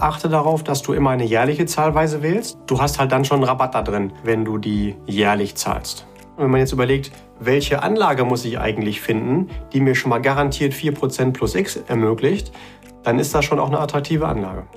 Achte darauf, dass du immer eine jährliche Zahlweise wählst. Du hast halt dann schon Rabatt da drin, wenn du die jährlich zahlst. Und wenn man jetzt überlegt, welche Anlage muss ich eigentlich finden, die mir schon mal garantiert 4% plus X ermöglicht, dann ist das schon auch eine attraktive Anlage.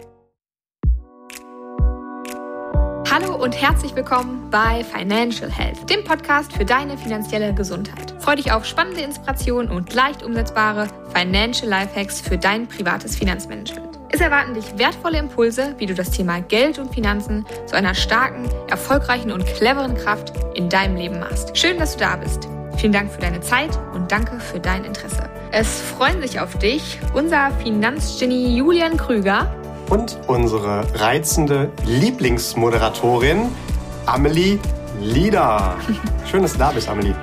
Hallo und herzlich willkommen bei Financial Health, dem Podcast für deine finanzielle Gesundheit. Freue dich auf spannende Inspirationen und leicht umsetzbare Financial Lifehacks für dein privates Finanzmanagement. Es erwarten dich wertvolle Impulse, wie du das Thema Geld und Finanzen zu einer starken, erfolgreichen und cleveren Kraft in deinem Leben machst. Schön, dass du da bist. Vielen Dank für deine Zeit und danke für dein Interesse. Es freuen sich auf dich unser Finanzgenie Julian Krüger und unsere reizende Lieblingsmoderatorin Amelie Lieder. Schön, dass du da bist, Amelie.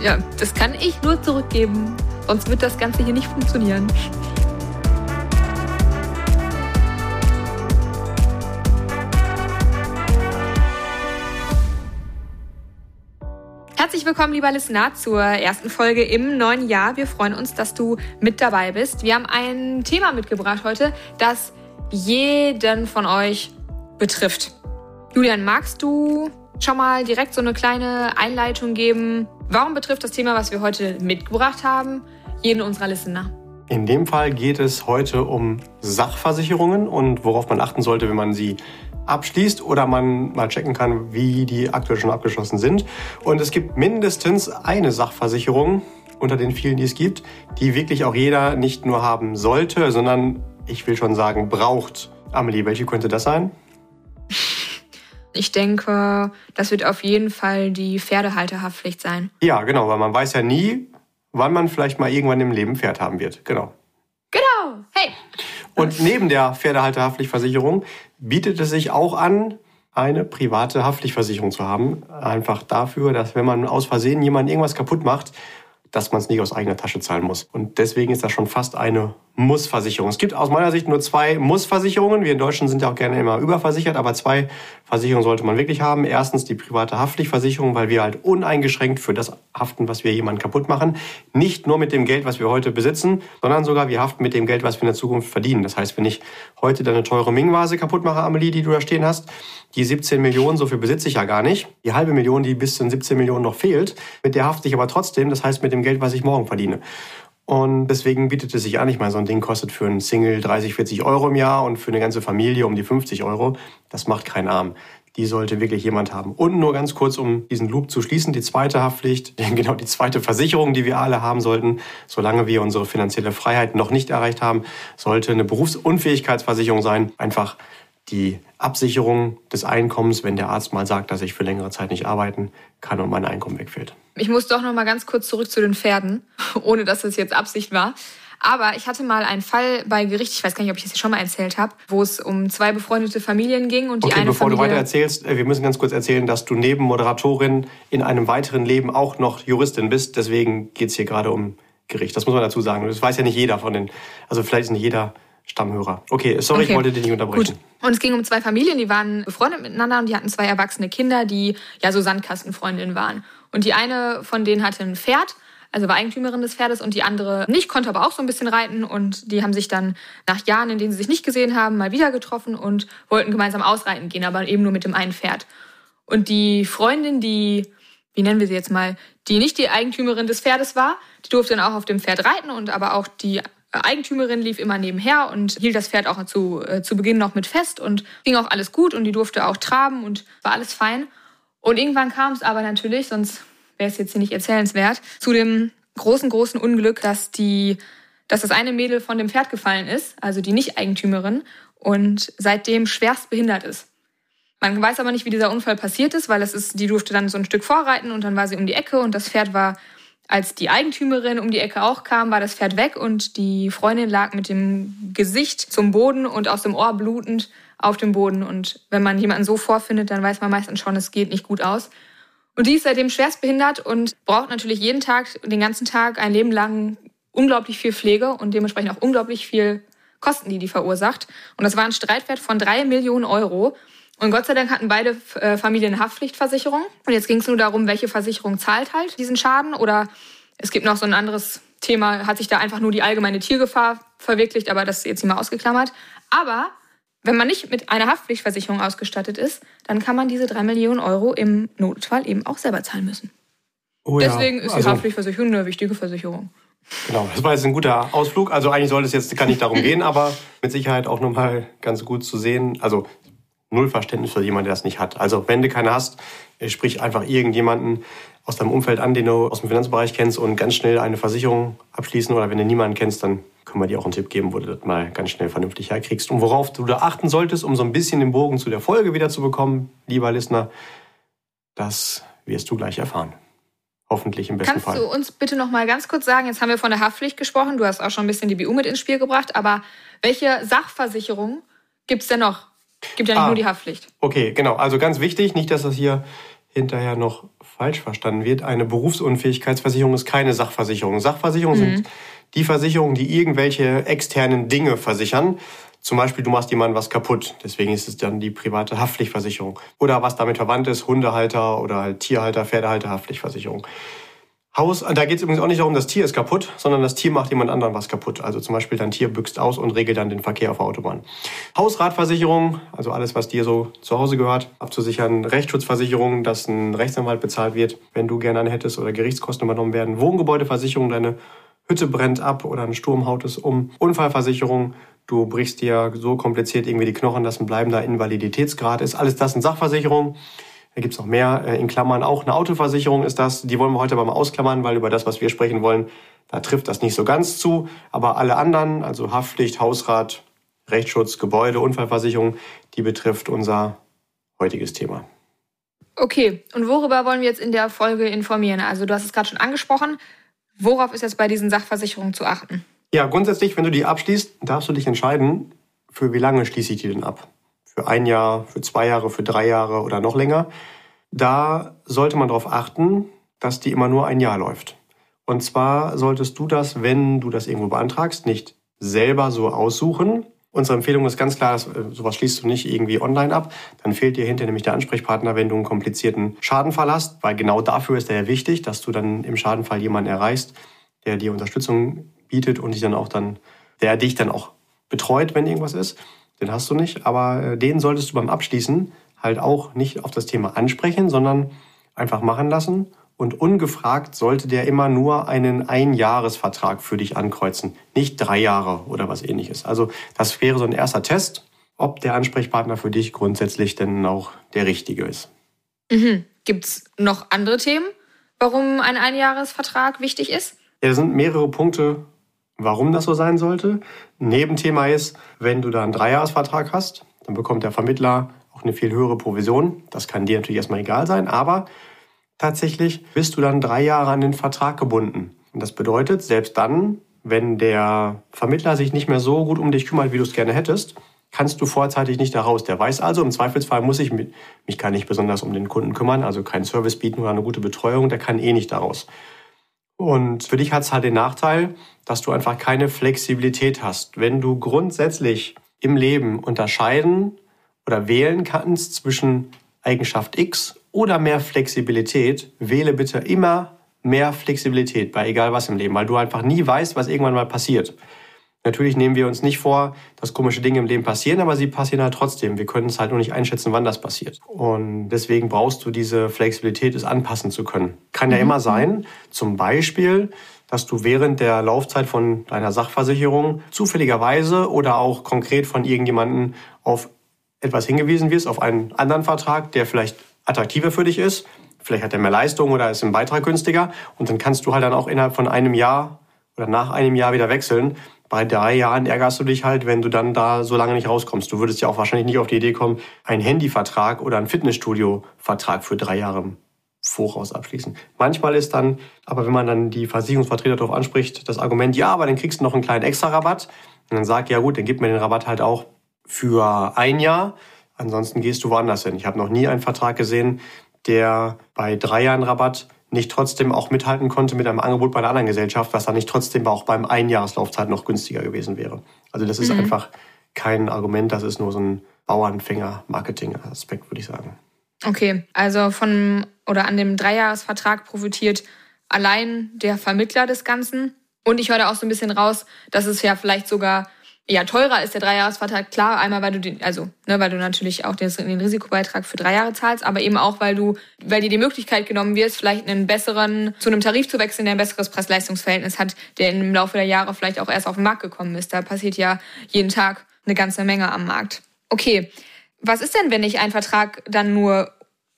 Ja, das kann ich nur zurückgeben. Sonst wird das Ganze hier nicht funktionieren. Herzlich willkommen, lieber Listener, zur ersten Folge im neuen Jahr. Wir freuen uns, dass du mit dabei bist. Wir haben ein Thema mitgebracht heute, das jeden von euch betrifft. Julian, magst du schon mal direkt so eine kleine Einleitung geben? Warum betrifft das Thema, was wir heute mitgebracht haben, jeden unserer Listener? In dem Fall geht es heute um Sachversicherungen und worauf man achten sollte, wenn man sie abschließt oder man mal checken kann, wie die aktuell schon abgeschlossen sind. Und es gibt mindestens eine Sachversicherung unter den vielen, die es gibt, die wirklich auch jeder nicht nur haben sollte, sondern ich will schon sagen, braucht. Amelie, welche könnte das sein? Ich denke, das wird auf jeden Fall die Pferdehalterhaftpflicht sein. Ja, genau, weil man weiß ja nie, wann man vielleicht mal irgendwann im Leben Pferd haben wird. Genau. Genau. Hey. Und neben der Pferdehalterhaftpflichtversicherung bietet es sich auch an, eine private Haftpflichtversicherung zu haben. Einfach dafür, dass wenn man aus Versehen jemanden irgendwas kaputt macht, dass man es nicht aus eigener Tasche zahlen muss. Und deswegen ist das schon fast eine Muss-Versicherung. Es gibt aus meiner Sicht nur zwei Muss-Versicherungen. Wir in Deutschland sind ja auch gerne immer überversichert, aber zwei Versicherungen sollte man wirklich haben. Erstens die private Haftpflichtversicherung, weil wir halt uneingeschränkt für das haften, was wir jemanden kaputt machen. Nicht nur mit dem Geld, was wir heute besitzen, sondern sogar wir haften mit dem Geld, was wir in der Zukunft verdienen. Das heißt, wenn ich heute deine teure Ming-Vase kaputt mache, Amelie, die du da stehen hast, die 17 Millionen, so viel besitze ich ja gar nicht. Die halbe Million, die bis zu den 17 Millionen noch fehlt, mit der hafte ich aber trotzdem. Das heißt, mit dem Geld, was ich morgen verdiene. Und deswegen bietet es sich an. Ich meine, so ein Ding kostet für einen Single 30, 40 Euro im Jahr und für eine ganze Familie um die 50 Euro. Das macht keinen Arm. Die sollte wirklich jemand haben. Und nur ganz kurz, um diesen Loop zu schließen, die zweite Haftpflicht, genau die zweite Versicherung, die wir alle haben sollten, solange wir unsere finanzielle Freiheit noch nicht erreicht haben, sollte eine Berufsunfähigkeitsversicherung sein. Einfach die Absicherung des Einkommens, wenn der Arzt mal sagt, dass ich für längere Zeit nicht arbeiten kann und mein Einkommen wegfällt. Ich muss doch noch mal ganz kurz zurück zu den Pferden, ohne dass es jetzt Absicht war. Aber ich hatte mal einen Fall bei Gericht, ich weiß gar nicht, ob ich das hier schon mal erzählt habe, wo es um zwei befreundete Familien ging und die okay, eine bevor Familie du weiter erzählst, äh, wir müssen ganz kurz erzählen, dass du neben Moderatorin in einem weiteren Leben auch noch Juristin bist. Deswegen geht es hier gerade um Gericht. Das muss man dazu sagen. Das weiß ja nicht jeder von den, also vielleicht ist nicht jeder Stammhörer. Okay, sorry, okay. ich wollte dich nicht unterbrechen. Gut. Und es ging um zwei Familien, die waren befreundet miteinander und die hatten zwei erwachsene Kinder, die ja so Sandkastenfreundinnen waren. Und die eine von denen hatte ein Pferd, also war Eigentümerin des Pferdes und die andere nicht, konnte aber auch so ein bisschen reiten und die haben sich dann nach Jahren, in denen sie sich nicht gesehen haben, mal wieder getroffen und wollten gemeinsam ausreiten gehen, aber eben nur mit dem einen Pferd. Und die Freundin, die, wie nennen wir sie jetzt mal, die nicht die Eigentümerin des Pferdes war, die durfte dann auch auf dem Pferd reiten und aber auch die Eigentümerin lief immer nebenher und hielt das Pferd auch zu, äh, zu Beginn noch mit fest und ging auch alles gut und die durfte auch traben und war alles fein. Und irgendwann kam es aber natürlich, sonst wäre es jetzt hier nicht erzählenswert, zu dem großen, großen Unglück, dass die, dass das eine Mädel von dem Pferd gefallen ist, also die Nicht-Eigentümerin, und seitdem schwerst behindert ist. Man weiß aber nicht, wie dieser Unfall passiert ist, weil es ist, die durfte dann so ein Stück vorreiten und dann war sie um die Ecke und das Pferd war als die Eigentümerin um die Ecke auch kam, war das Pferd weg und die Freundin lag mit dem Gesicht zum Boden und aus dem Ohr blutend auf dem Boden. Und wenn man jemanden so vorfindet, dann weiß man meistens schon, es geht nicht gut aus. Und die ist seitdem schwerstbehindert und braucht natürlich jeden Tag, den ganzen Tag, ein Leben lang unglaublich viel Pflege und dementsprechend auch unglaublich viel Kosten, die die verursacht. Und das war ein Streitwert von drei Millionen Euro. Und Gott sei Dank hatten beide äh, Familien Haftpflichtversicherung. Und jetzt ging es nur darum, welche Versicherung zahlt halt diesen Schaden. Oder es gibt noch so ein anderes Thema, hat sich da einfach nur die allgemeine Tiergefahr verwirklicht, aber das ist jetzt hier mal ausgeklammert. Aber wenn man nicht mit einer Haftpflichtversicherung ausgestattet ist, dann kann man diese drei Millionen Euro im Notfall eben auch selber zahlen müssen. Oh ja. Deswegen ist die also, Haftpflichtversicherung eine wichtige Versicherung. Genau, das war jetzt ein guter Ausflug. Also eigentlich sollte es jetzt gar nicht darum gehen, aber mit Sicherheit auch nochmal ganz gut zu sehen. Also null Verständnis für jemanden, der das nicht hat. Also wenn du keine hast, sprich einfach irgendjemanden aus deinem Umfeld an, den du aus dem Finanzbereich kennst und ganz schnell eine Versicherung abschließen. Oder wenn du niemanden kennst, dann können wir dir auch einen Tipp geben, wo du das mal ganz schnell vernünftig herkriegst. Und worauf du da achten solltest, um so ein bisschen den Bogen zu der Folge wieder zu bekommen, lieber Listener, das wirst du gleich erfahren. Hoffentlich im besten Kannst Fall. Kannst du uns bitte noch mal ganz kurz sagen, jetzt haben wir von der Haftpflicht gesprochen, du hast auch schon ein bisschen die BU mit ins Spiel gebracht, aber welche Sachversicherung gibt es denn noch? Gibt ja nicht ah, nur die Haftpflicht. Okay, genau. Also ganz wichtig, nicht, dass das hier hinterher noch falsch verstanden wird. Eine Berufsunfähigkeitsversicherung ist keine Sachversicherung. Sachversicherungen mhm. sind die Versicherungen, die irgendwelche externen Dinge versichern. Zum Beispiel, du machst jemandem was kaputt. Deswegen ist es dann die private Haftpflichtversicherung. Oder was damit verwandt ist, Hundehalter oder halt Tierhalter, Pferdehalter, Haftpflichtversicherung. Haus, da geht es übrigens auch nicht darum, das Tier ist kaputt, sondern das Tier macht jemand anderen was kaputt. Also zum Beispiel dein Tier büxt aus und regelt dann den Verkehr auf der Autobahn. Hausratversicherung, also alles, was dir so zu Hause gehört, abzusichern. Rechtsschutzversicherung, dass ein Rechtsanwalt bezahlt wird, wenn du gerne eine hättest oder Gerichtskosten übernommen werden. Wohngebäudeversicherung, deine Hütte brennt ab oder ein Sturm haut es um. Unfallversicherung, du brichst dir so kompliziert irgendwie die Knochen, dass ein bleibender Invaliditätsgrad ist. Alles das in Sachversicherung. Da gibt's noch mehr. Äh, in Klammern auch eine Autoversicherung ist das. Die wollen wir heute aber mal ausklammern, weil über das, was wir sprechen wollen, da trifft das nicht so ganz zu. Aber alle anderen, also Haftpflicht, Hausrat, Rechtsschutz, Gebäude, Unfallversicherung, die betrifft unser heutiges Thema. Okay, und worüber wollen wir jetzt in der Folge informieren? Also du hast es gerade schon angesprochen. Worauf ist jetzt bei diesen Sachversicherungen zu achten? Ja, grundsätzlich, wenn du die abschließt, darfst du dich entscheiden, für wie lange schließe ich die denn ab für ein Jahr, für zwei Jahre, für drei Jahre oder noch länger. Da sollte man darauf achten, dass die immer nur ein Jahr läuft. Und zwar solltest du das, wenn du das irgendwo beantragst, nicht selber so aussuchen. Unsere Empfehlung ist ganz klar, dass, äh, sowas schließt du nicht irgendwie online ab. Dann fehlt dir hinterher nämlich der Ansprechpartner, wenn du einen komplizierten Schadenfall hast, weil genau dafür ist der ja wichtig, dass du dann im Schadenfall jemanden erreichst, der dir Unterstützung bietet und dich dann auch dann, der dich dann auch betreut, wenn irgendwas ist den hast du nicht, aber äh, den solltest du beim Abschließen halt auch nicht auf das Thema ansprechen, sondern einfach machen lassen. Und ungefragt sollte der immer nur einen Einjahresvertrag für dich ankreuzen, nicht drei Jahre oder was ähnliches. Also das wäre so ein erster Test, ob der Ansprechpartner für dich grundsätzlich denn auch der richtige ist. Mhm. Gibt es noch andere Themen, warum ein Einjahresvertrag wichtig ist? Ja, es sind mehrere Punkte, warum das so sein sollte. Nebenthema ist, wenn du da einen Dreijahresvertrag hast, dann bekommt der Vermittler auch eine viel höhere Provision. Das kann dir natürlich erstmal egal sein, aber tatsächlich bist du dann drei Jahre an den Vertrag gebunden. Und das bedeutet, selbst dann, wenn der Vermittler sich nicht mehr so gut um dich kümmert, wie du es gerne hättest, kannst du vorzeitig nicht da raus. Der weiß also, im Zweifelsfall muss ich mich, mich gar nicht besonders um den Kunden kümmern, also keinen Service bieten oder eine gute Betreuung, der kann eh nicht daraus. Und für dich hat es halt den Nachteil, dass du einfach keine Flexibilität hast. Wenn du grundsätzlich im Leben unterscheiden oder wählen kannst zwischen Eigenschaft X oder mehr Flexibilität, wähle bitte immer mehr Flexibilität bei egal was im Leben, weil du einfach nie weißt, was irgendwann mal passiert. Natürlich nehmen wir uns nicht vor, dass komische Dinge im Leben passieren, aber sie passieren halt trotzdem. Wir können es halt nur nicht einschätzen, wann das passiert. Und deswegen brauchst du diese Flexibilität, es anpassen zu können. Kann ja mhm. immer sein, zum Beispiel, dass du während der Laufzeit von deiner Sachversicherung zufälligerweise oder auch konkret von irgendjemandem auf etwas hingewiesen wirst, auf einen anderen Vertrag, der vielleicht attraktiver für dich ist. Vielleicht hat er mehr Leistung oder ist im Beitrag günstiger. Und dann kannst du halt dann auch innerhalb von einem Jahr oder nach einem Jahr wieder wechseln, bei drei Jahren ärgerst du dich halt, wenn du dann da so lange nicht rauskommst. Du würdest ja auch wahrscheinlich nicht auf die Idee kommen, einen Handyvertrag oder einen Fitnessstudio-Vertrag für drei Jahre voraus abschließen. Manchmal ist dann, aber wenn man dann die Versicherungsvertreter darauf anspricht, das Argument, ja, aber dann kriegst du noch einen kleinen Extra-Rabatt. Und dann sagt, ja gut, dann gib mir den Rabatt halt auch für ein Jahr. Ansonsten gehst du woanders hin. Ich habe noch nie einen Vertrag gesehen, der bei drei Jahren Rabatt nicht trotzdem auch mithalten konnte mit einem Angebot bei einer anderen Gesellschaft, was dann nicht trotzdem auch beim Einjahreslaufzeit noch günstiger gewesen wäre. Also das ist mhm. einfach kein Argument, das ist nur so ein Bauernfänger-Marketing-Aspekt, würde ich sagen. Okay, also von oder an dem Dreijahresvertrag profitiert allein der Vermittler des Ganzen. Und ich höre da auch so ein bisschen raus, dass es ja vielleicht sogar Ja, teurer ist der Dreijahresvertrag klar. Einmal, weil du den, also, ne, weil du natürlich auch den, den Risikobeitrag für drei Jahre zahlst, aber eben auch, weil du, weil dir die Möglichkeit genommen wird, vielleicht einen besseren, zu einem Tarif zu wechseln, der ein besseres Preis-Leistungs-Verhältnis hat, der im Laufe der Jahre vielleicht auch erst auf den Markt gekommen ist. Da passiert ja jeden Tag eine ganze Menge am Markt. Okay. Was ist denn, wenn ich einen Vertrag dann nur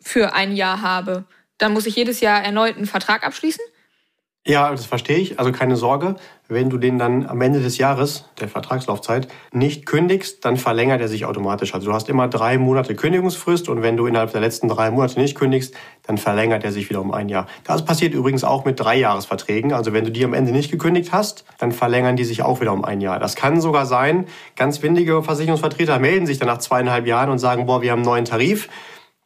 für ein Jahr habe? Dann muss ich jedes Jahr erneut einen Vertrag abschließen? Ja, das verstehe ich. Also keine Sorge, wenn du den dann am Ende des Jahres, der Vertragslaufzeit, nicht kündigst, dann verlängert er sich automatisch. Also du hast immer drei Monate Kündigungsfrist und wenn du innerhalb der letzten drei Monate nicht kündigst, dann verlängert er sich wieder um ein Jahr. Das passiert übrigens auch mit Dreijahresverträgen. Also wenn du die am Ende nicht gekündigt hast, dann verlängern die sich auch wieder um ein Jahr. Das kann sogar sein, ganz windige Versicherungsvertreter melden sich dann nach zweieinhalb Jahren und sagen, boah, wir haben einen neuen Tarif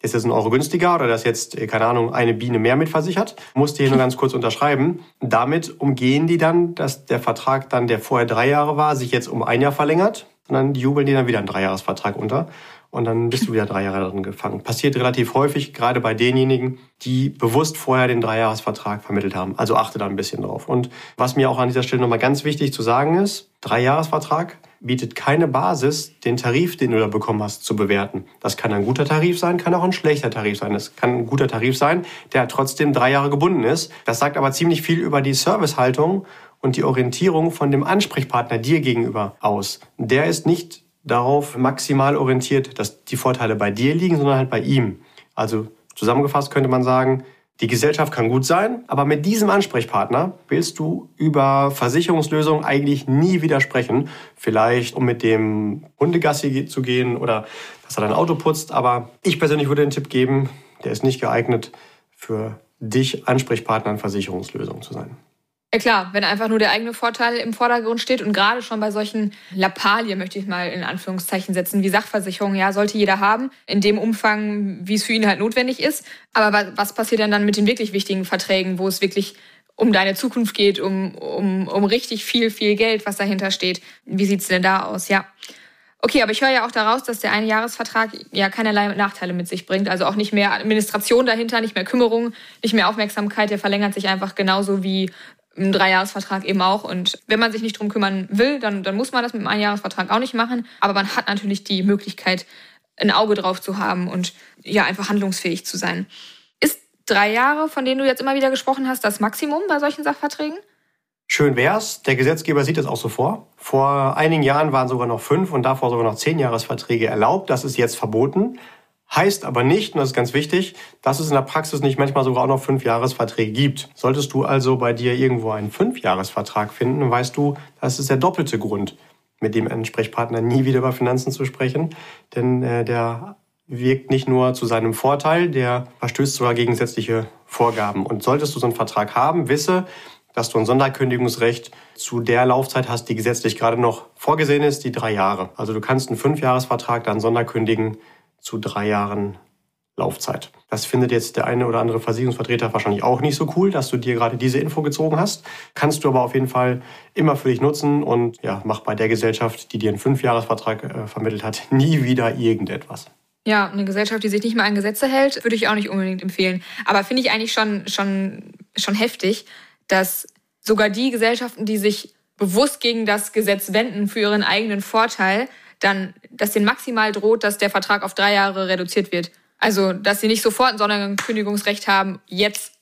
ist jetzt ein Euro günstiger oder das jetzt, äh, keine Ahnung, eine Biene mehr mitversichert, musste hier nur ganz kurz unterschreiben. Damit umgehen die dann, dass der Vertrag dann, der vorher drei Jahre war, sich jetzt um ein Jahr verlängert und dann jubeln die dann wieder einen Dreijahresvertrag unter und dann bist du wieder drei Jahre drin gefangen. Passiert relativ häufig, gerade bei denjenigen, die bewusst vorher den Dreijahresvertrag vermittelt haben. Also achte da ein bisschen drauf. Und was mir auch an dieser Stelle nochmal ganz wichtig zu sagen ist, Dreijahresvertrag bietet keine Basis, den Tarif, den du da bekommen hast, zu bewerten. Das kann ein guter Tarif sein, kann auch ein schlechter Tarif sein. Es kann ein guter Tarif sein, der trotzdem drei Jahre gebunden ist. Das sagt aber ziemlich viel über die Servicehaltung und die Orientierung von dem Ansprechpartner dir gegenüber aus. Der ist nicht darauf maximal orientiert, dass die Vorteile bei dir liegen, sondern halt bei ihm. Also zusammengefasst könnte man sagen, die Gesellschaft kann gut sein, aber mit diesem Ansprechpartner willst du über Versicherungslösungen eigentlich nie widersprechen. Vielleicht, um mit dem Hundegassi zu gehen oder dass er dein Auto putzt. Aber ich persönlich würde den Tipp geben, der ist nicht geeignet für dich Ansprechpartner in Versicherungslösungen zu sein. Ja klar, wenn einfach nur der eigene Vorteil im Vordergrund steht und gerade schon bei solchen Lappalien möchte ich mal in Anführungszeichen setzen, wie Sachversicherung, ja, sollte jeder haben, in dem Umfang, wie es für ihn halt notwendig ist. Aber was passiert denn dann mit den wirklich wichtigen Verträgen, wo es wirklich um deine Zukunft geht, um, um, um richtig viel, viel Geld, was dahinter steht? Wie sieht's denn da aus? Ja. Okay, aber ich höre ja auch daraus, dass der Einjahresvertrag ja keinerlei Nachteile mit sich bringt. Also auch nicht mehr Administration dahinter, nicht mehr Kümmerung, nicht mehr Aufmerksamkeit. Der verlängert sich einfach genauso wie im Dreijahresvertrag eben auch. Und wenn man sich nicht drum kümmern will, dann, dann muss man das mit einem Einjahresvertrag auch nicht machen. Aber man hat natürlich die Möglichkeit, ein Auge drauf zu haben und ja, einfach handlungsfähig zu sein. Ist drei Jahre, von denen du jetzt immer wieder gesprochen hast, das Maximum bei solchen Sachverträgen? Schön wär's. Der Gesetzgeber sieht das auch so vor. Vor einigen Jahren waren sogar noch fünf und davor sogar noch zehn Jahresverträge erlaubt. Das ist jetzt verboten. Heißt aber nicht, und das ist ganz wichtig, dass es in der Praxis nicht manchmal sogar auch noch Fünfjahresverträge gibt. Solltest du also bei dir irgendwo einen Fünfjahresvertrag finden, weißt du, das ist der doppelte Grund, mit dem Ansprechpartner nie wieder über Finanzen zu sprechen. Denn äh, der wirkt nicht nur zu seinem Vorteil, der verstößt sogar gegen gesetzliche Vorgaben. Und solltest du so einen Vertrag haben, wisse, dass du ein Sonderkündigungsrecht zu der Laufzeit hast, die gesetzlich gerade noch vorgesehen ist, die drei Jahre. Also du kannst einen Fünfjahresvertrag dann sonderkündigen zu drei Jahren Laufzeit. Das findet jetzt der eine oder andere Versicherungsvertreter wahrscheinlich auch nicht so cool, dass du dir gerade diese Info gezogen hast. Kannst du aber auf jeden Fall immer für dich nutzen und ja, mach bei der Gesellschaft, die dir einen Fünfjahresvertrag äh, vermittelt hat, nie wieder irgendetwas. Ja, eine Gesellschaft, die sich nicht mal an Gesetze hält, würde ich auch nicht unbedingt empfehlen. Aber finde ich eigentlich schon, schon, schon heftig, dass sogar die Gesellschaften, die sich bewusst gegen das Gesetz wenden für ihren eigenen Vorteil, dann, dass denen maximal droht, dass der Vertrag auf drei Jahre reduziert wird. Also, dass sie nicht sofort ein Sonderkündigungsrecht haben, jetzt.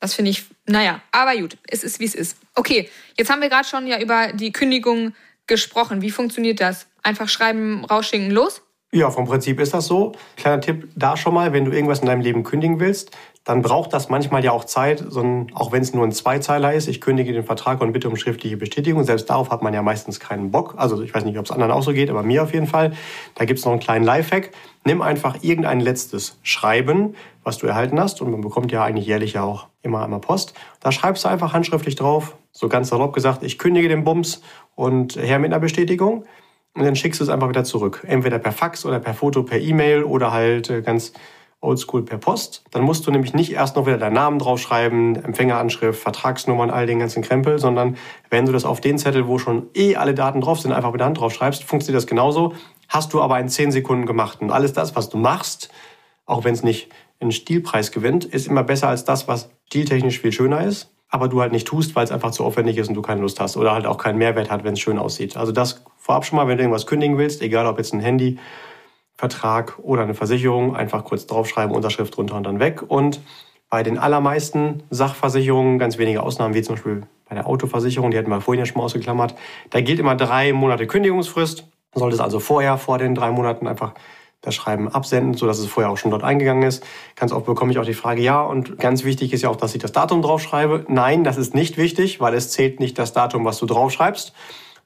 Das finde ich, naja, aber gut, es ist, wie es ist. Okay, jetzt haben wir gerade schon ja über die Kündigung gesprochen. Wie funktioniert das? Einfach schreiben, rausschicken, los? Ja, vom Prinzip ist das so. Kleiner Tipp da schon mal, wenn du irgendwas in deinem Leben kündigen willst, dann braucht das manchmal ja auch Zeit, so ein, auch wenn es nur ein Zweizeiler ist. Ich kündige den Vertrag und bitte um schriftliche Bestätigung. Selbst darauf hat man ja meistens keinen Bock. Also ich weiß nicht, ob es anderen auch so geht, aber mir auf jeden Fall. Da gibt's noch einen kleinen Lifehack. Nimm einfach irgendein letztes Schreiben, was du erhalten hast. Und man bekommt ja eigentlich jährlich ja auch immer einmal Post. Da schreibst du einfach handschriftlich drauf, so ganz salopp gesagt, ich kündige den Bums und her mit einer Bestätigung. Und dann schickst du es einfach wieder zurück. Entweder per Fax oder per Foto, per E-Mail oder halt äh, ganz oldschool per Post. Dann musst du nämlich nicht erst noch wieder deinen Namen draufschreiben, Empfängeranschrift, Vertragsnummern, all den ganzen Krempel, sondern wenn du das auf den Zettel, wo schon eh alle Daten drauf sind, einfach mit der Hand draufschreibst, funktioniert das genauso. Hast du aber in 10 Sekunden gemacht. Und alles das, was du machst, auch wenn es nicht einen Stilpreis gewinnt, ist immer besser als das, was stiltechnisch viel schöner ist, aber du halt nicht tust, weil es einfach zu aufwendig ist und du keine Lust hast oder halt auch keinen Mehrwert hat, wenn es schön aussieht. Also das vorab schon mal, wenn du irgendwas kündigen willst, egal ob jetzt ein Handyvertrag oder eine Versicherung, einfach kurz draufschreiben, Unterschrift drunter und dann weg. Und bei den allermeisten Sachversicherungen, ganz wenige Ausnahmen, wie zum Beispiel bei der Autoversicherung, die hatten wir vorhin ja schon mal ausgeklammert, da gilt immer drei Monate Kündigungsfrist. Solltest also vorher, vor den drei Monaten einfach das Schreiben absenden, sodass es vorher auch schon dort eingegangen ist. Ganz oft bekomme ich auch die Frage, ja, und ganz wichtig ist ja auch, dass ich das Datum draufschreibe. Nein, das ist nicht wichtig, weil es zählt nicht das Datum, was du draufschreibst,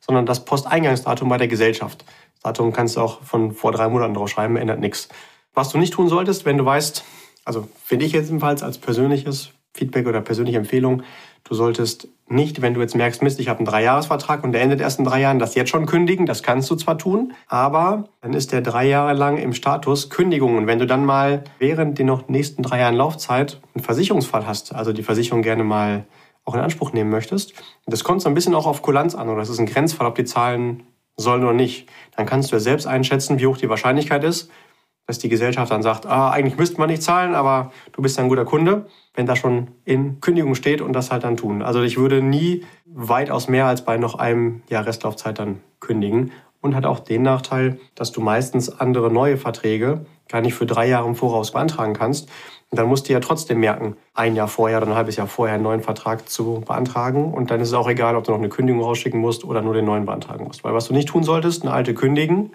sondern das Posteingangsdatum bei der Gesellschaft. Das Datum kannst du auch von vor drei Monaten draufschreiben, ändert nichts. Was du nicht tun solltest, wenn du weißt, also finde ich jedenfalls als persönliches Feedback oder persönliche Empfehlung, du solltest nicht, wenn du jetzt merkst, Mist, ich habe einen Dreijahresvertrag und der endet erst in drei Jahren, das jetzt schon kündigen, das kannst du zwar tun, aber dann ist der drei Jahre lang im Status Kündigung. Und wenn du dann mal während den noch nächsten drei Jahren Laufzeit einen Versicherungsfall hast, also die Versicherung gerne mal auch in Anspruch nehmen möchtest, das kommt so ein bisschen auch auf Kulanz an oder es ist ein Grenzfall, ob die zahlen sollen oder nicht, dann kannst du ja selbst einschätzen, wie hoch die Wahrscheinlichkeit ist, dass die Gesellschaft dann sagt, ah, eigentlich müsste man nicht zahlen, aber du bist ein guter Kunde, wenn da schon in Kündigung steht und das halt dann tun. Also ich würde nie weitaus mehr als bei noch einem Jahr Restlaufzeit dann kündigen und hat auch den Nachteil, dass du meistens andere neue Verträge gar nicht für drei Jahre im Voraus beantragen kannst. Und dann musst du ja trotzdem merken, ein Jahr vorher oder ein halbes Jahr vorher einen neuen Vertrag zu beantragen. Und dann ist es auch egal, ob du noch eine Kündigung rausschicken musst oder nur den neuen beantragen musst. Weil was du nicht tun solltest, eine alte kündigen,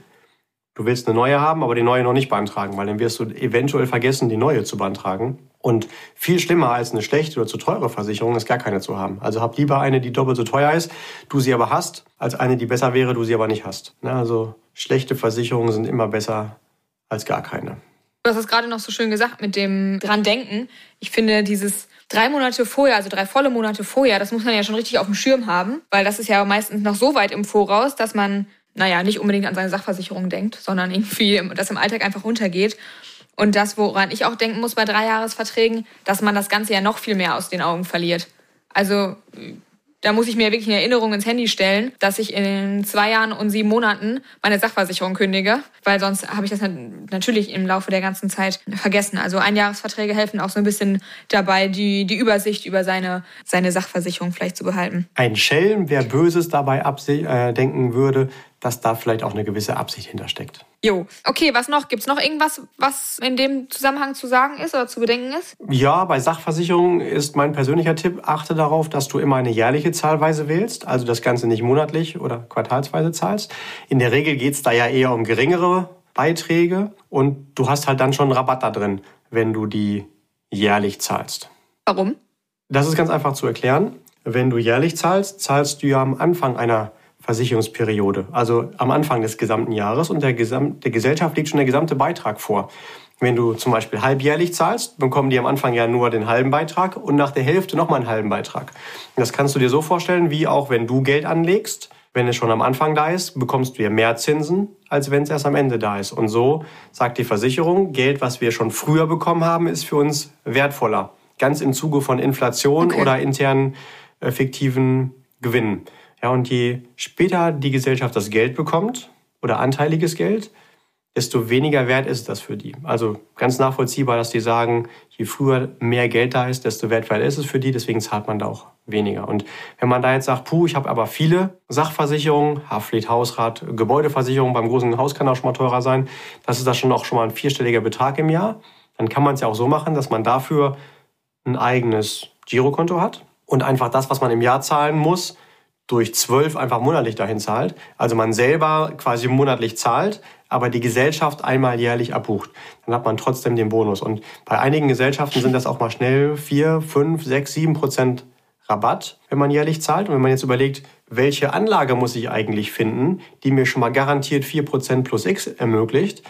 Du willst eine neue haben, aber die neue noch nicht beantragen, weil dann wirst du eventuell vergessen, die neue zu beantragen. Und viel schlimmer als eine schlechte oder zu teure Versicherung ist gar keine zu haben. Also hab lieber eine, die doppelt so teuer ist, du sie aber hast, als eine, die besser wäre, du sie aber nicht hast. Also schlechte Versicherungen sind immer besser als gar keine. Du hast es gerade noch so schön gesagt mit dem dran denken. Ich finde dieses drei Monate vorher, also drei volle Monate vorher, das muss man ja schon richtig auf dem Schirm haben, weil das ist ja meistens noch so weit im Voraus, dass man naja, nicht unbedingt an seine Sachversicherung denkt, sondern irgendwie das im Alltag einfach runtergeht. Und das, woran ich auch denken muss bei Dreijahresverträgen, dass man das Ganze ja noch viel mehr aus den Augen verliert. Also da muss ich mir wirklich eine Erinnerung ins Handy stellen, dass ich in zwei Jahren und sieben Monaten meine Sachversicherung kündige, weil sonst habe ich das natürlich im Laufe der ganzen Zeit vergessen. Also Einjahresverträge helfen auch so ein bisschen dabei, die, die Übersicht über seine, seine Sachversicherung vielleicht zu behalten. Ein Schelm, wer Böses dabei äh, denken würde, dass da vielleicht auch eine gewisse Absicht hintersteckt. Jo. Okay, was noch? Gibt es noch irgendwas, was in dem Zusammenhang zu sagen ist oder zu bedenken ist? Ja, bei Sachversicherungen ist mein persönlicher Tipp, achte darauf, dass du immer eine jährliche Zahlweise wählst, also das Ganze nicht monatlich oder quartalsweise zahlst. In der Regel geht es da ja eher um geringere Beiträge und du hast halt dann schon Rabatt da drin, wenn du die jährlich zahlst. Warum? Das ist ganz einfach zu erklären. Wenn du jährlich zahlst, zahlst du ja am Anfang einer Versicherungsperiode, also am Anfang des gesamten Jahres und der, Gesam der Gesellschaft liegt schon der gesamte Beitrag vor. Wenn du zum Beispiel halbjährlich zahlst, bekommen die am Anfang ja nur den halben Beitrag und nach der Hälfte nochmal einen halben Beitrag. Das kannst du dir so vorstellen, wie auch wenn du Geld anlegst, wenn es schon am Anfang da ist, bekommst du ja mehr Zinsen, als wenn es erst am Ende da ist. Und so sagt die Versicherung, Geld, was wir schon früher bekommen haben, ist für uns wertvoller. Ganz im Zuge von Inflation okay. oder internen äh, fiktiven Gewinnen. Ja, und je später die Gesellschaft das Geld bekommt oder anteiliges Geld, desto weniger wert ist das für die. Also ganz nachvollziehbar, dass die sagen, je früher mehr Geld da ist, desto wertvoller ist es für die, deswegen zahlt man da auch weniger. Und wenn man da jetzt sagt, puh, ich habe aber viele Sachversicherungen, Haftpflicht, Hausrat, Gebäudeversicherung, beim großen Haus kann auch schon mal teurer sein, das ist da schon auch schon mal ein vierstelliger Betrag im Jahr, dann kann man es ja auch so machen, dass man dafür ein eigenes Girokonto hat und einfach das, was man im Jahr zahlen muss, durch zwölf einfach monatlich dahin zahlt. Also man selber quasi monatlich zahlt, aber die Gesellschaft einmal jährlich abbucht. Dann hat man trotzdem den Bonus. Und bei einigen Gesellschaften sind das auch mal schnell vier, fünf, sechs, sieben Prozent Rabatt, wenn man jährlich zahlt. Und wenn man jetzt überlegt, welche Anlage muss ich eigentlich finden, die mir schon mal garantiert vier Prozent plus X ermöglicht,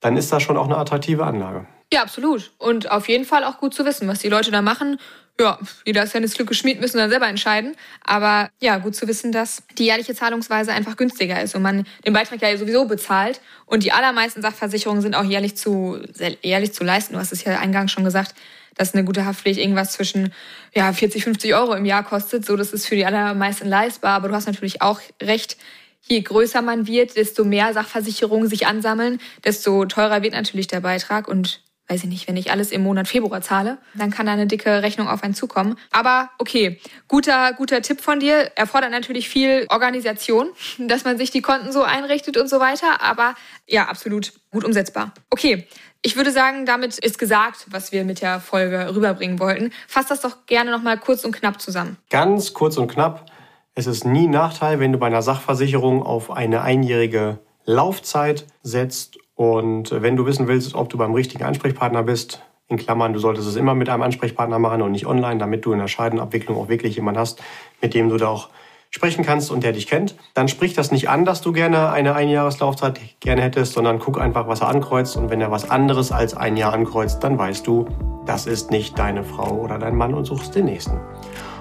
dann ist das schon auch eine attraktive Anlage. Ja, absolut. Und auf jeden Fall auch gut zu wissen, was die Leute da machen ja, jeder ist ja ins Glück geschmied, müssen dann selber entscheiden. Aber ja, gut zu wissen, dass die jährliche Zahlungsweise einfach günstiger ist und man den Beitrag ja sowieso bezahlt. Und die allermeisten Sachversicherungen sind auch jährlich zu, jährlich zu leisten. Du hast es ja eingangs schon gesagt, dass eine gute Haftpflicht irgendwas zwischen ja, 40, 50 Euro im Jahr kostet. So, das ist für die allermeisten leistbar. Aber du hast natürlich auch recht, je größer man wird, desto mehr Sachversicherungen sich ansammeln, desto teurer wird natürlich der Beitrag. Und weiß ich nicht, wenn ich alles im Monat Februar zahle, dann kann da eine dicke Rechnung auf einen zukommen. Aber okay, guter, guter Tipp von dir. Erfordert natürlich viel Organisation, dass man sich die Konten so einrichtet und so weiter. Aber ja, absolut gut umsetzbar. Okay, ich würde sagen, damit ist gesagt, was wir mit der Folge rüberbringen wollten. Fass das doch gerne nochmal kurz und knapp zusammen. Ganz kurz und knapp. Es ist nie Nachteil, wenn du bei einer Sachversicherung auf eine einjährige Laufzeit setzt und wenn du wissen willst, ob du beim richtigen Ansprechpartner bist, in Klammern, du solltest es immer mit einem Ansprechpartner machen und nicht online, damit du in der Scheidenabwicklung auch wirklich jemanden hast, mit dem du da auch sprechen kannst und der dich kennt, dann sprich das nicht an, dass du gerne eine Einjahreslaufzeit gerne hättest, sondern guck einfach, was er ankreuzt. Und wenn er was anderes als ein Jahr ankreuzt, dann weißt du, das ist nicht deine Frau oder dein Mann und suchst den nächsten.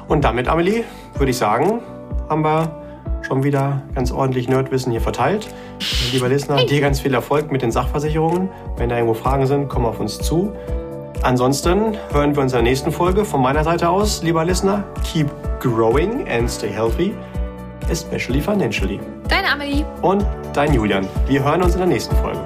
Und damit, Amelie, würde ich sagen, haben wir schon wieder ganz ordentlich Nerdwissen hier verteilt. Lieber Listener, dir ganz viel Erfolg mit den Sachversicherungen. Wenn da irgendwo Fragen sind, komm auf uns zu. Ansonsten hören wir uns in der nächsten Folge von meiner Seite aus, lieber Listener. Keep growing and stay healthy, especially financially. Deine Amelie. Und dein Julian. Wir hören uns in der nächsten Folge.